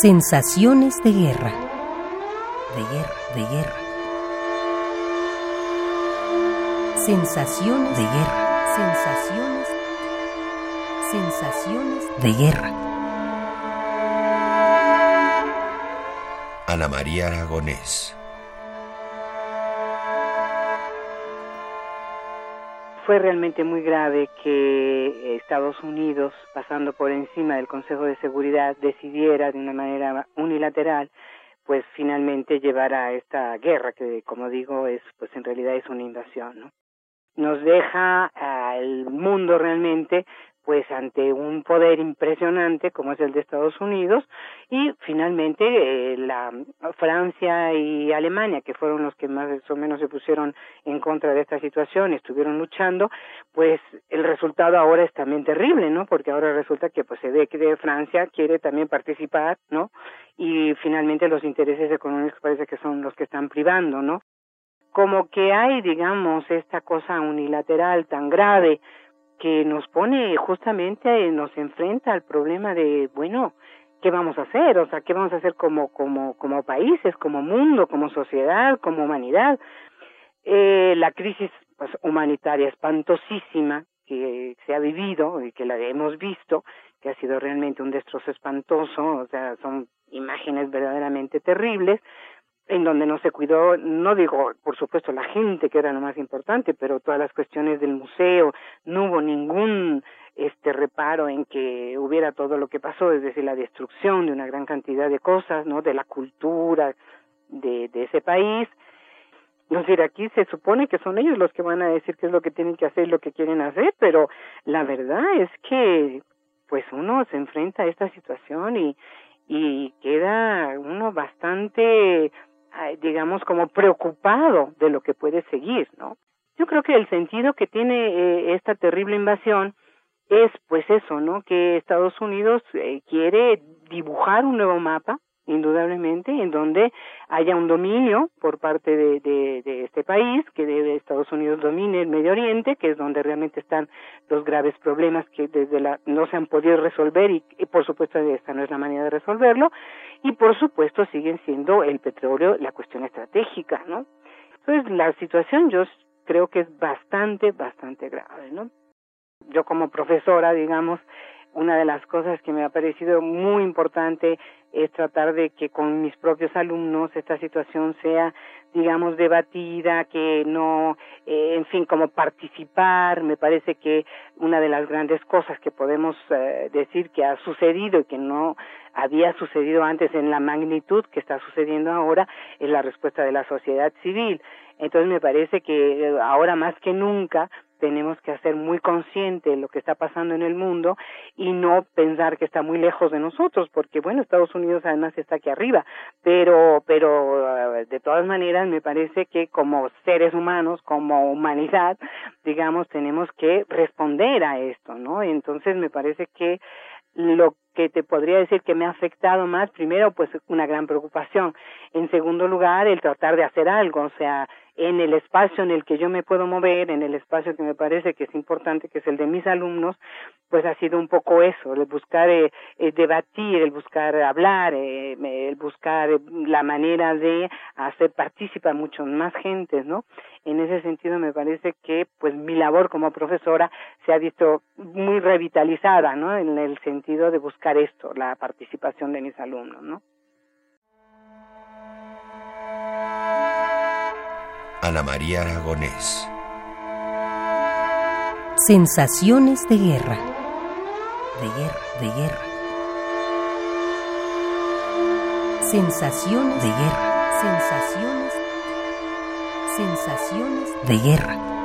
Sensaciones de guerra. De guerra, de guerra. Sensaciones de guerra. Sensaciones. Sensaciones de guerra. Ana María Aragonés. Fue realmente muy grave que Estados Unidos, pasando por encima del Consejo de Seguridad, decidiera de una manera unilateral, pues finalmente llevar a esta guerra que, como digo, es, pues en realidad es una invasión, ¿no? Nos deja al mundo realmente pues ante un poder impresionante como es el de Estados Unidos y finalmente eh, la Francia y Alemania que fueron los que más o menos se pusieron en contra de esta situación estuvieron luchando pues el resultado ahora es también terrible no porque ahora resulta que pues se ve que Francia quiere también participar no y finalmente los intereses económicos parece que son los que están privando no como que hay digamos esta cosa unilateral tan grave que nos pone justamente, nos enfrenta al problema de, bueno, ¿qué vamos a hacer? O sea, ¿qué vamos a hacer como, como, como países, como mundo, como sociedad, como humanidad? Eh, la crisis pues, humanitaria espantosísima que se ha vivido y que la hemos visto, que ha sido realmente un destrozo espantoso, o sea, son imágenes verdaderamente terribles, en donde no se cuidó, no digo, por supuesto, la gente, que era lo más importante, pero todas las cuestiones del museo, no hubo ningún este reparo en que hubiera todo lo que pasó, es decir, la destrucción de una gran cantidad de cosas, ¿no? De la cultura de, ese país. Es decir, aquí se supone que son ellos los que van a decir qué es lo que tienen que hacer y lo que quieren hacer, pero la verdad es que, pues uno se enfrenta a esta situación y, y queda uno bastante digamos, como preocupado de lo que puede seguir, ¿no? Yo creo que el sentido que tiene eh, esta terrible invasión es, pues eso, ¿no? Que Estados Unidos eh, quiere dibujar un nuevo mapa indudablemente, en donde haya un dominio por parte de, de, de, este país, que de Estados Unidos domine el Medio Oriente, que es donde realmente están los graves problemas que desde la no se han podido resolver y, y por supuesto esta no es la manera de resolverlo, y por supuesto siguen siendo el petróleo la cuestión estratégica, ¿no? Entonces la situación yo creo que es bastante, bastante grave, ¿no? Yo como profesora, digamos, una de las cosas que me ha parecido muy importante es tratar de que con mis propios alumnos esta situación sea, digamos, debatida, que no, eh, en fin, como participar. Me parece que una de las grandes cosas que podemos eh, decir que ha sucedido y que no había sucedido antes en la magnitud que está sucediendo ahora es la respuesta de la sociedad civil. Entonces me parece que eh, ahora más que nunca tenemos que hacer muy consciente lo que está pasando en el mundo y no pensar que está muy lejos de nosotros, porque bueno, Estados Unidos además está aquí arriba, pero pero eh, de todas maneras me parece que como seres humanos, como humanidad, digamos, tenemos que responder a esto, ¿no? Entonces me parece que lo que te podría decir que me ha afectado más, primero, pues una gran preocupación. En segundo lugar, el tratar de hacer algo, o sea, en el espacio en el que yo me puedo mover, en el espacio que me parece que es importante, que es el de mis alumnos, pues ha sido un poco eso, el buscar eh, eh, debatir, el buscar hablar, eh, el buscar la manera de hacer participar mucho más gente, ¿no? En ese sentido me parece que pues mi labor como profesora se ha visto muy revitalizada, ¿no? En el sentido de buscar esto, la participación de mis alumnos, ¿no? Ana María Aragonés. Sensaciones de guerra. De guerra, de guerra. Sensaciones de guerra. Sensaciones. Sensaciones de guerra.